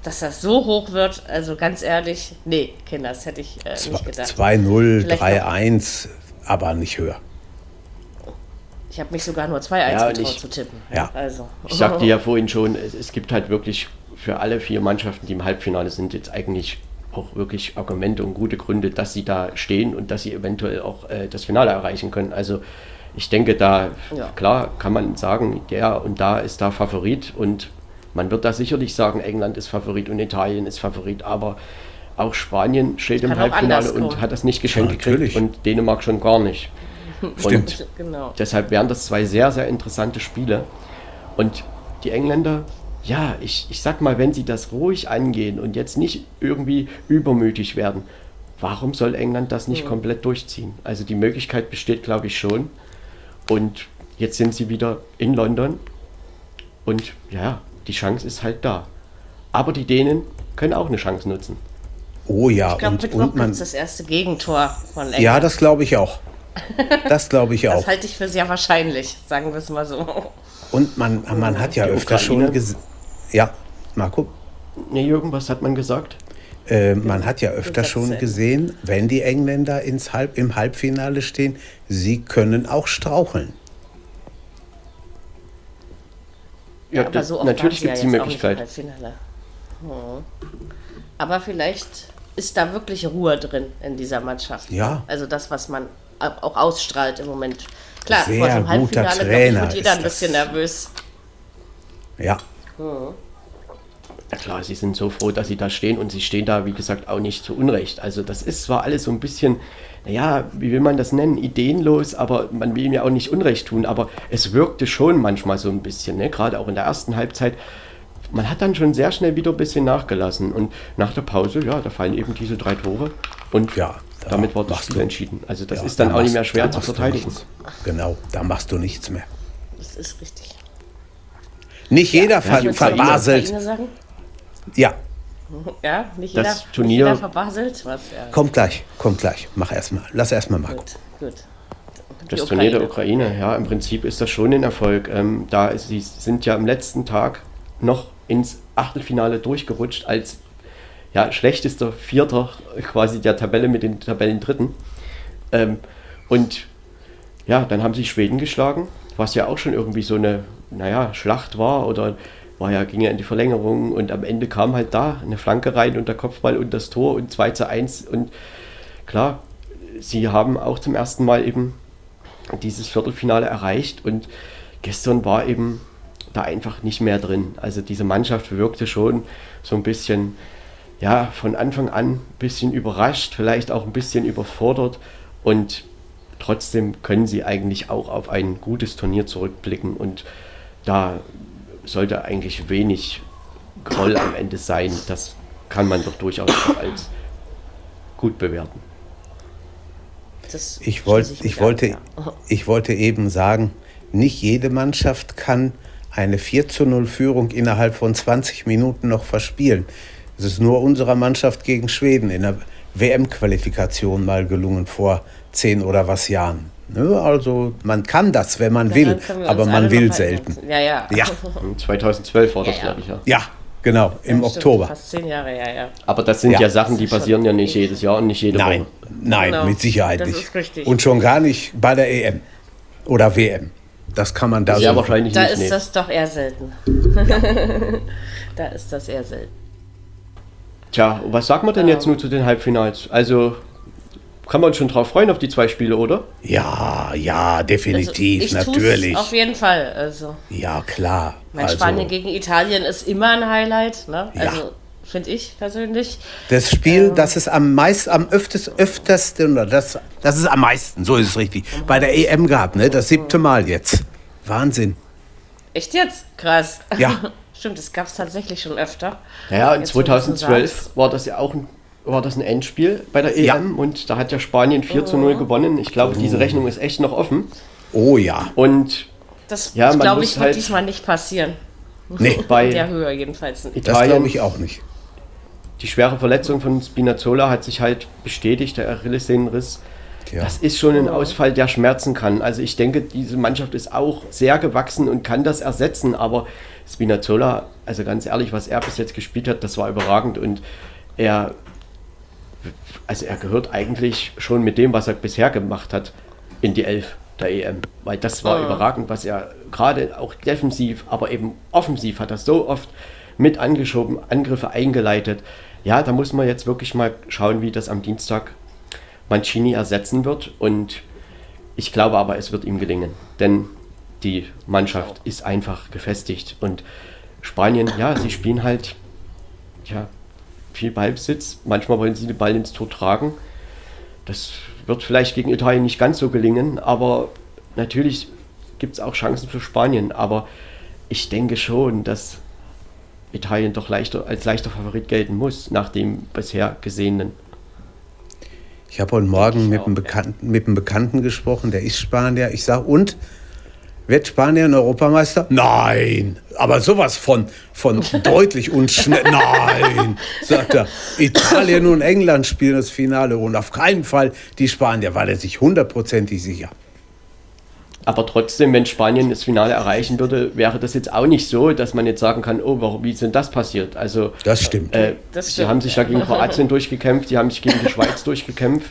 dass das so hoch wird, also ganz ehrlich, nee, Kinder, das hätte ich äh, nicht gedacht. 2-0, 3-1, aber nicht höher. Ich habe mich sogar nur 2-1 ja, getraut ich, zu tippen. Ja. Also. Ich sagte ja (laughs) vorhin schon, es, es, gibt halt wirklich für alle vier Mannschaften, die im Halbfinale sind, jetzt eigentlich auch wirklich Argumente und gute Gründe, dass sie da stehen und dass sie eventuell auch äh, das Finale erreichen können. Also ich denke, da, ja. klar, kann man sagen, der und da ist da Favorit und man wird da sicherlich sagen, England ist Favorit und Italien ist Favorit, aber auch Spanien steht im Halbfinale und hat das nicht geschenkt ja, gekriegt und Dänemark schon gar nicht. (laughs) Stimmt. genau. deshalb wären das zwei sehr, sehr interessante Spiele. Und die Engländer, ja, ich, ich sag mal, wenn sie das ruhig angehen und jetzt nicht irgendwie übermütig werden, warum soll England das nicht mhm. komplett durchziehen? Also die Möglichkeit besteht, glaube ich, schon. Und jetzt sind sie wieder in London und ja, die Chance ist halt da. Aber die Dänen können auch eine Chance nutzen. Oh ja, Ich glaube, und, und man. das erste Gegentor von England. Ja, das glaube ich auch. Das glaube ich (laughs) das auch. halte ich für sehr wahrscheinlich, sagen wir es mal so. Und man, man hat ja Die öfter schon gesehen. Ja, Marco? Ne, Jürgen, was hat man gesagt? Äh, man hat ja öfter schon gesehen, wenn die Engländer ins Halb, im Halbfinale stehen, sie können auch straucheln. Ja, aber das, so oft natürlich gibt sie es die ja jetzt auch nicht im Möglichkeit. Halbfinale. Hm. Aber vielleicht ist da wirklich Ruhe drin in dieser Mannschaft. Ja. Also das, was man auch ausstrahlt im Moment. Klar, Sehr vor so einem guter Halbfinale, ich, Trainer wird jeder ist ein bisschen nervös. Ja, Ja klar, sie sind so froh, dass sie da stehen und sie stehen da, wie gesagt, auch nicht zu Unrecht. Also das ist zwar alles so ein bisschen, naja, wie will man das nennen, ideenlos, aber man will ihm ja auch nicht Unrecht tun, aber es wirkte schon manchmal so ein bisschen, ne? gerade auch in der ersten Halbzeit. Man hat dann schon sehr schnell wieder ein bisschen nachgelassen und nach der Pause, ja, da fallen eben diese drei Tore und Ja, da damit war das Spiel du- entschieden. Also das ja, ist dann da auch nicht machst- mehr schwer zu verteidigen. Genau, da machst du nichts mehr. Das ist richtig. Nicht jeder ver verbaselt. Ja, (laughs) Ja, nicht Das jeder, nicht Turnier- jeder verbaselt. Was, ja. kommt gleich, kommt gleich. Mach erstmal. Lass erstmal Marco. Gut, gut. Die Das Turnier der Ukraine, ja, im Prinzip ist das schon ein Erfolg. Ähm, da ist, sie sind ja am letzten Tag noch ins Achtelfinale durchgerutscht als ja, schlechtester Vierter quasi der Tabelle mit den Tabellendritten. Ähm, und ja, dann haben sie Schweden geschlagen, was ja auch schon irgendwie so eine, naja, Schlacht war oder war ja, ging ja in die Verlängerung und am Ende kam halt da eine Flanke rein und der Kopfball und das Tor und 2 zu 1 und klar, sie haben auch zum ersten Mal eben dieses Viertelfinale erreicht und gestern war eben da einfach nicht mehr drin. Also diese Mannschaft wirkte schon so ein bisschen, ja, von Anfang an ein bisschen überrascht, vielleicht auch ein bisschen überfordert und trotzdem können sie eigentlich auch auf ein gutes Turnier zurückblicken und da sollte eigentlich wenig Groll am Ende sein. Das kann man doch durchaus auch als gut bewerten. Das Ich, wollt, ich, mich an, wollte, ja. ich wollte eben sagen, nicht jede Mannschaft kann eine 4 zu 0 Führung innerhalb von 20 Minuten noch verspielen. Es ist nur unserer Mannschaft gegen Schweden in der WM-Qualifikation mal gelungen vor 10 oder was Jahren. Ne, Also man kann das, wenn man will, aber man will selten. Ja, ja. Ja, (laughs) 2012 war das, Ja, ja. glaube ich, ja. ja, genau, im Stimmt, Oktober. Fast zehn Jahre, ja, ja. Aber das sind Ja. ja, Sachen, die passieren ja nicht jedes Jahr und nicht jede Nein, Woche. nein, Genau, mit Sicherheit das nicht. ist richtig. Und schon gar nicht bei der EM oder WM. Das kann man da Sehr so. wahrscheinlich Da ist nee. das doch eher selten. (laughs) da ist das eher selten. Tja, was sagen wir denn jetzt nur zu den Halbfinals? Also kann man schon drauf freuen auf die zwei Spiele, oder? Ja, ja, definitiv, also, natürlich. Auf jeden Fall. Also, Ja, klar. mein also, Spanien gegen Italien ist immer ein Highlight. Ne? Ja. Also, finde ich persönlich. das Spiel, das es am meisten, am öfters, öftersten, oder das, das ist am meisten, so ist es richtig, bei der EM gehabt, ne? Das siebte Mal jetzt. Wahnsinn. Echt jetzt? Krass. Ja. (laughs) Stimmt, das gab es tatsächlich schon öfter. Naja, in Jetzt, wo du so 2012 sagst. war das ja auch ein, war das ein Endspiel bei der EM Ja. und da hat ja Spanien 4 zu 0 gewonnen. Ich glaube, diese Rechnung ist echt noch offen. Oh ja. Und Das, Ja, glaube muss ich, wird halt- diesmal nicht passieren. Nee, (laughs) bei der Höhe jedenfalls nicht. das glaube Italien, ich auch nicht. die schwere Verletzung von Spinazzola hat sich halt bestätigt, der Achillessehnenriss. Tja. Das ist schon ein Ausfall, der schmerzen kann. Also ich denke, diese Mannschaft ist auch sehr gewachsen und kann das ersetzen. Aber Spinazzola, also ganz ehrlich, was er bis jetzt gespielt hat, das war überragend. Und er, also er gehört eigentlich schon mit dem, was er bisher gemacht hat, in die Elf der EM. Weil das war überragend, was er gerade auch defensiv, aber eben offensiv hat er so oft mit angeschoben, Angriffe eingeleitet. Ja, da muss man jetzt wirklich mal schauen, wie das am Dienstag Mancini ersetzen wird. Und ich glaube aber, es wird ihm gelingen. Denn die Mannschaft ist einfach gefestigt. Und Spanien, ja, sie spielen halt ja, viel Ballbesitz. Manchmal wollen sie den Ball ins Tor tragen. Das wird vielleicht gegen Italien nicht ganz so gelingen, aber natürlich gibt es auch Chancen für Spanien. Aber ich denke schon, dass Italien doch leichter, als leichter Favorit gelten muss, nach dem bisher Gesehenen. Ich habe heute Morgen mit, einem. Bekannten, mit einem Bekannten gesprochen, der ist Spanier. Ich sage, und? Wird Spanien Europameister? Nein! aber sowas von, von (laughs) deutlich und schnell. Nein, sagt er. Italien und England spielen das Finale und auf keinen Fall die Spanier, war er sich hundertprozentig sicher. Aber trotzdem, wenn Spanien das Finale erreichen würde, wäre das jetzt auch nicht so, dass man jetzt sagen kann, oh, warum, wie ist denn das passiert? Also, das stimmt. Äh, Das sie stimmt, haben sich da gegen Kroatien durchgekämpft, die haben sich gegen die Schweiz durchgekämpft.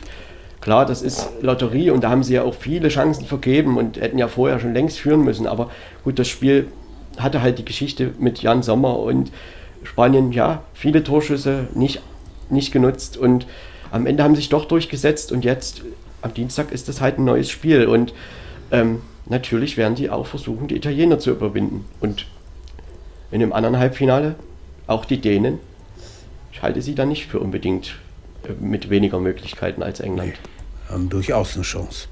Klar, das ist Lotterie und da haben sie ja auch viele Chancen vergeben und hätten ja vorher schon längst führen müssen. Aber gut, das Spiel hatte halt die Geschichte mit Jan Sommer und Spanien, ja, viele Torschüsse nicht, nicht genutzt und am Ende haben sie sich doch durchgesetzt und jetzt am Dienstag ist das halt ein neues Spiel und ähm, natürlich werden die auch versuchen, die Italiener zu überwinden und in dem anderen Halbfinale auch die Dänen. Ich halte sie da nicht für unbedingt äh, mit weniger Möglichkeiten als England. Haben durchaus eine Chance.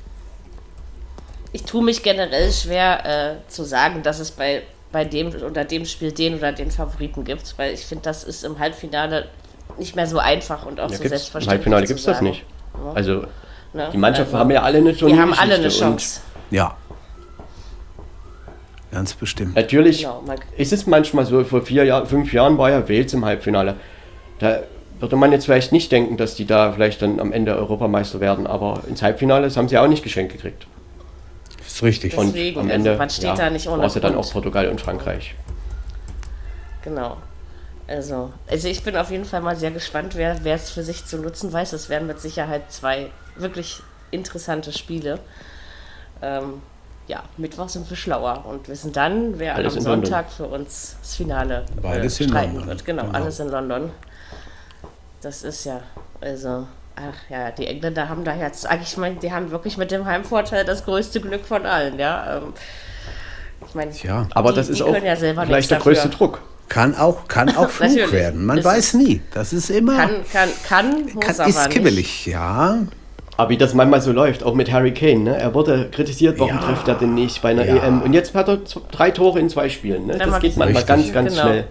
Ich tue mich generell schwer äh, zu sagen, dass es bei, bei dem oder dem Spiel den oder den Favoriten gibt, weil ich finde, das ist im Halbfinale nicht mehr so einfach und auch Ja, so gibt's, Im selbstverständlich. Halbfinale gibt es das nicht. Ja. Also Ne? die Mannschaften Also, haben ja alle eine Die haben alle eine Chance. Ja. Ganz bestimmt. Natürlich Genau, ist es manchmal so, vor vier Jahren, fünf Jahren war ja Wales im Halbfinale. Da würde man jetzt vielleicht nicht denken, dass die da vielleicht dann am Ende Europameister werden, aber ins Halbfinale das haben sie auch nicht geschenkt gekriegt. Ist richtig. Und- Deswegen, am also Ende man steht ja, da nicht ohne ja dann auch Portugal und Frankreich. Genau. Also, also ich bin auf jeden Fall mal sehr gespannt, wer wer es für sich zu nutzen weiß. Es werden mit Sicherheit zwei wirklich interessante Spiele. Ähm, ja, Mittwoch sind wir schlauer und wissen dann, wer Alles am in London. Sonntag für uns das Finale äh, streiten wird. Genau, genau. alles in London. Das ist ja, also, ach ja, die Engländer haben da jetzt, eigentlich, ich meine, die haben wirklich mit dem Heimvorteil das größte Glück von allen, ja. Ähm, ich meine, Tja. Aber die, das ist auch können ja nichts der größte dafür. Druck. Kann auch, kann (laughs) auch Flug werden. Man weiß nie. Das ist immer. Kann, kann, kann, muss kann, aber ist nicht. kibbelig, ja. Aber wie das manchmal so läuft, auch mit Harry Kane, ne? er wurde kritisiert, warum Ja. trifft er denn nicht bei einer Ja. EM? Und jetzt hat er drei Tore in zwei Spielen. Ne? Das geht manchmal Richtig. ganz, ganz Genau. schnell.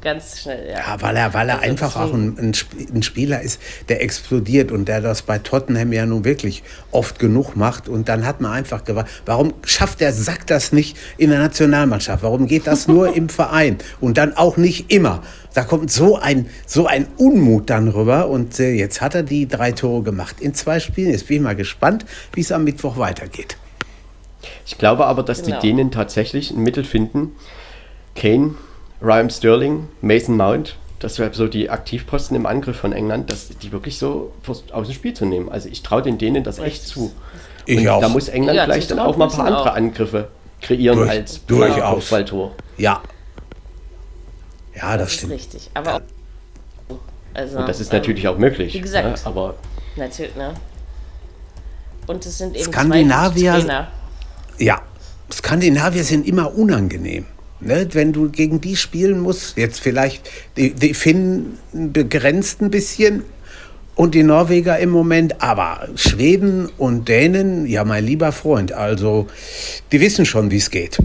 Ganz schnell, ja. Ja, weil er, weil er Also einfach auch ein, ein Spieler ist, der explodiert und der das bei Tottenham ja nun wirklich oft genug macht. Und dann hat man einfach gewartet, warum schafft der Sack das nicht in der Nationalmannschaft? Warum geht das nur (laughs) im Verein? Und dann auch nicht immer. Da kommt so ein, so ein Unmut dann rüber. Und äh, jetzt hat er die drei Tore gemacht in zwei Spielen. Jetzt bin ich mal gespannt, wie es am Mittwoch weitergeht. Ich glaube aber, dass Genau. die Dänen tatsächlich ein Mittel finden. Kane, Ryan Sterling, Mason Mount, das wäre so die Aktivposten im Angriff von England, dass die wirklich so aus dem Spiel zu nehmen. Also ich traue den Dänen das echt zu. Ich Und auch. da muss England Ja, vielleicht dann auch mal ein paar andere auch. Angriffe kreieren Durch- als durchaus. Kopfballtor. Ja. Ja, das Das ist stimmt. richtig. Aber auch, also, Und das ist ähm, natürlich auch möglich. wie gesagt. Ne? Aber Natürlich, ne? Und es sind eben Skandinavier- zwei gute Trainer. Ja, Skandinavier sind immer unangenehm. Ne? Wenn du gegen die spielen musst, jetzt vielleicht die, die Finnen begrenzt ein bisschen und die Norweger im Moment, aber Schweden und Dänen, ja, mein lieber Freund, also die wissen schon, wie es geht.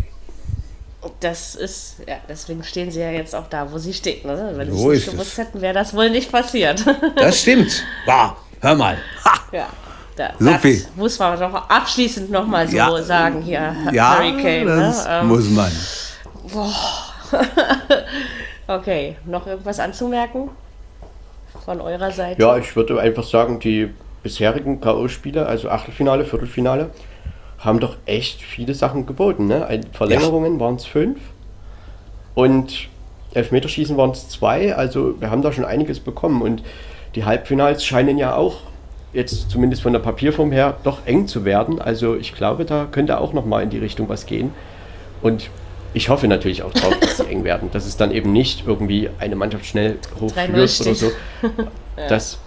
Das ist, ja, deswegen stehen sie ja jetzt auch da, wo sie stehen. Ne? Wenn sie So es ist nicht es. gewusst hätten, wäre das wohl nicht passiert. (laughs) Das stimmt. Bah, hör mal. Ha. ja. Da, das muss man doch abschließend nochmal so Ja. sagen hier, Ja, Harry Kane. das Ne? Muss man. (laughs) okay, noch irgendwas anzumerken von eurer Seite? ja, ich würde einfach sagen, die bisherigen K.O.-Spiele, also Achtelfinale, Viertelfinale, haben doch echt viele Sachen geboten. Ne? Verlängerungen waren es fünf und Elfmeterschießen waren es zwei. Also wir haben da schon einiges bekommen und die Halbfinals scheinen ja auch jetzt zumindest von der Papierform her doch eng zu werden. Also ich glaube, da könnte auch noch mal in die Richtung was gehen. Und ich hoffe natürlich auch drauf, dass sie (laughs) eng werden, dass es dann eben nicht irgendwie eine Mannschaft schnell hochführt 3-0 oder so. (laughs) Das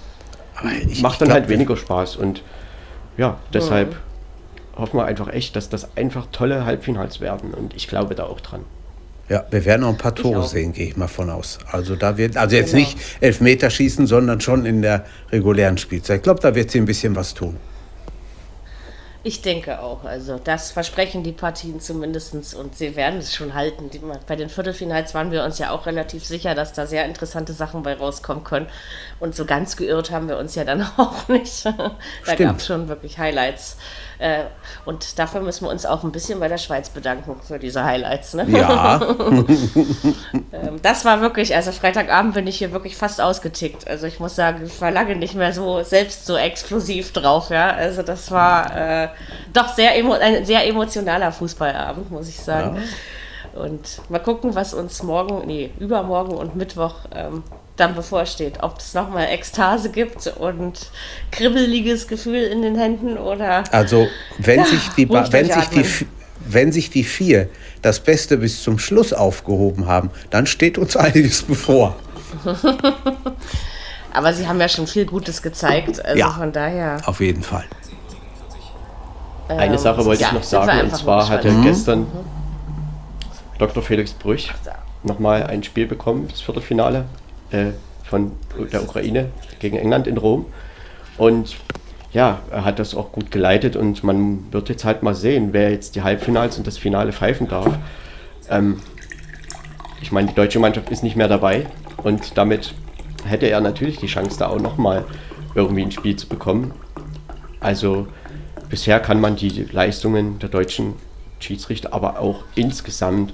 Aber ich macht dann glaub, halt weniger Spaß und ja, deshalb hoffen wir einfach echt, dass das einfach tolle Halbfinals werden und ich glaube da auch dran. Ja, wir werden noch ein paar Tore sehen, gehe ich mal von aus. Also da wird, also jetzt Genau. nicht Elfmeterschießen, sondern schon in der regulären Spielzeit. Ich glaube, da wird sie ein bisschen was tun. Ich denke auch. Also das versprechen die Partien zumindest und sie werden es schon halten. Die, bei den Viertelfinals waren wir uns ja auch relativ sicher, dass da sehr interessante Sachen bei rauskommen können. Und so ganz geirrt haben wir uns ja dann (laughs) auch nicht. da gab es schon wirklich Highlights. Äh, und dafür müssen wir uns auch ein bisschen bei der Schweiz bedanken für diese Highlights. Ne? Ja. (laughs) Ähm, das war wirklich, also Freitagabend bin ich hier wirklich fast ausgetickt. Also ich muss sagen, ich war lange nicht mehr so selbst so explosiv drauf. Ja, also das war äh, doch sehr ein sehr emotionaler Fußballabend, muss ich sagen. Ja. Und mal gucken, was uns morgen, nee, übermorgen und Mittwoch ähm, dann bevorsteht. Ob es nochmal Ekstase gibt und kribbeliges Gefühl in den Händen oder. Also, wenn ja, sich die, wenn sich die, wenn sich die vier das Beste bis zum Schluss aufgehoben haben, dann steht uns einiges bevor. (laughs) Aber sie haben ja schon viel Gutes gezeigt, also ja, von daher. Auf jeden Fall. Eine Sache wollte ja, ich noch sagen, und zwar hatte mhm. gestern mhm. Dr. Felix Brüch nochmal ein Spiel bekommen, das Viertelfinale äh, von der Ukraine gegen England in Rom. Und ja, er hat das auch gut geleitet und man wird jetzt halt mal sehen, wer jetzt die Halbfinals und das Finale pfeifen darf. Ähm, ich meine, die deutsche Mannschaft ist nicht mehr dabei und damit hätte er natürlich die Chance, da auch nochmal irgendwie ein Spiel zu bekommen. Also bisher kann man die Leistungen der deutschen Schiedsrichter, aber auch insgesamt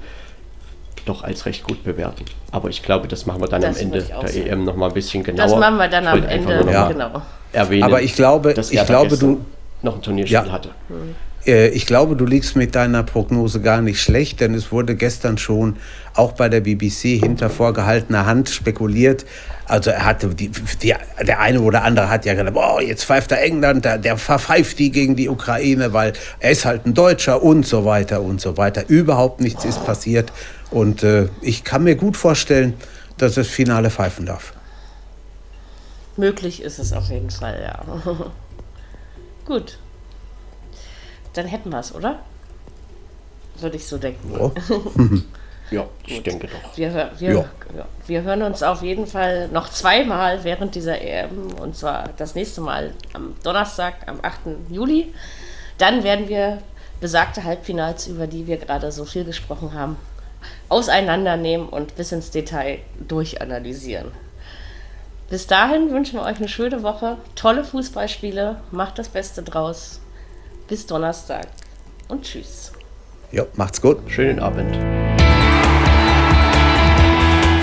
doch als recht gut bewerten. Aber ich glaube, das machen wir dann das am Ende der sehen. EM noch mal ein bisschen genauer. Das machen wir dann am Ende, ja. genau. Erwähnen, Aber ich glaube, dass ich glaube, du noch ein Turnierspiel ja. hatte. Hm. Ich glaube, du liegst mit deiner Prognose gar nicht schlecht, denn es wurde gestern schon auch bei der BBC hinter vorgehaltener Hand spekuliert. Also er hatte die, die, der eine oder andere hat ja gedacht, oh, jetzt pfeift er England, der, der verpfeift die gegen die Ukraine, weil er ist halt ein Deutscher und so weiter und so weiter. Überhaupt nichts ist passiert. Und äh, ich kann mir gut vorstellen, dass das Finale pfeifen darf. Möglich ist es auf jeden Fall, ja. (laughs) gut. Dann hätten wir es, oder? Würde ich so denken. Oh. (laughs) ja, ich denke doch. Wir, wir, ja. wir hören uns auf jeden Fall noch zweimal während dieser EM. Und zwar das nächste Mal am Donnerstag, am 8. Juli. Dann werden wir besagte Halbfinals, über die wir gerade so viel gesprochen haben, auseinandernehmen und bis ins Detail durchanalysieren. Bis dahin wünschen wir euch eine schöne Woche, tolle Fußballspiele, macht das Beste draus. Bis Donnerstag und tschüss. Ja, macht's gut. Schönen Abend.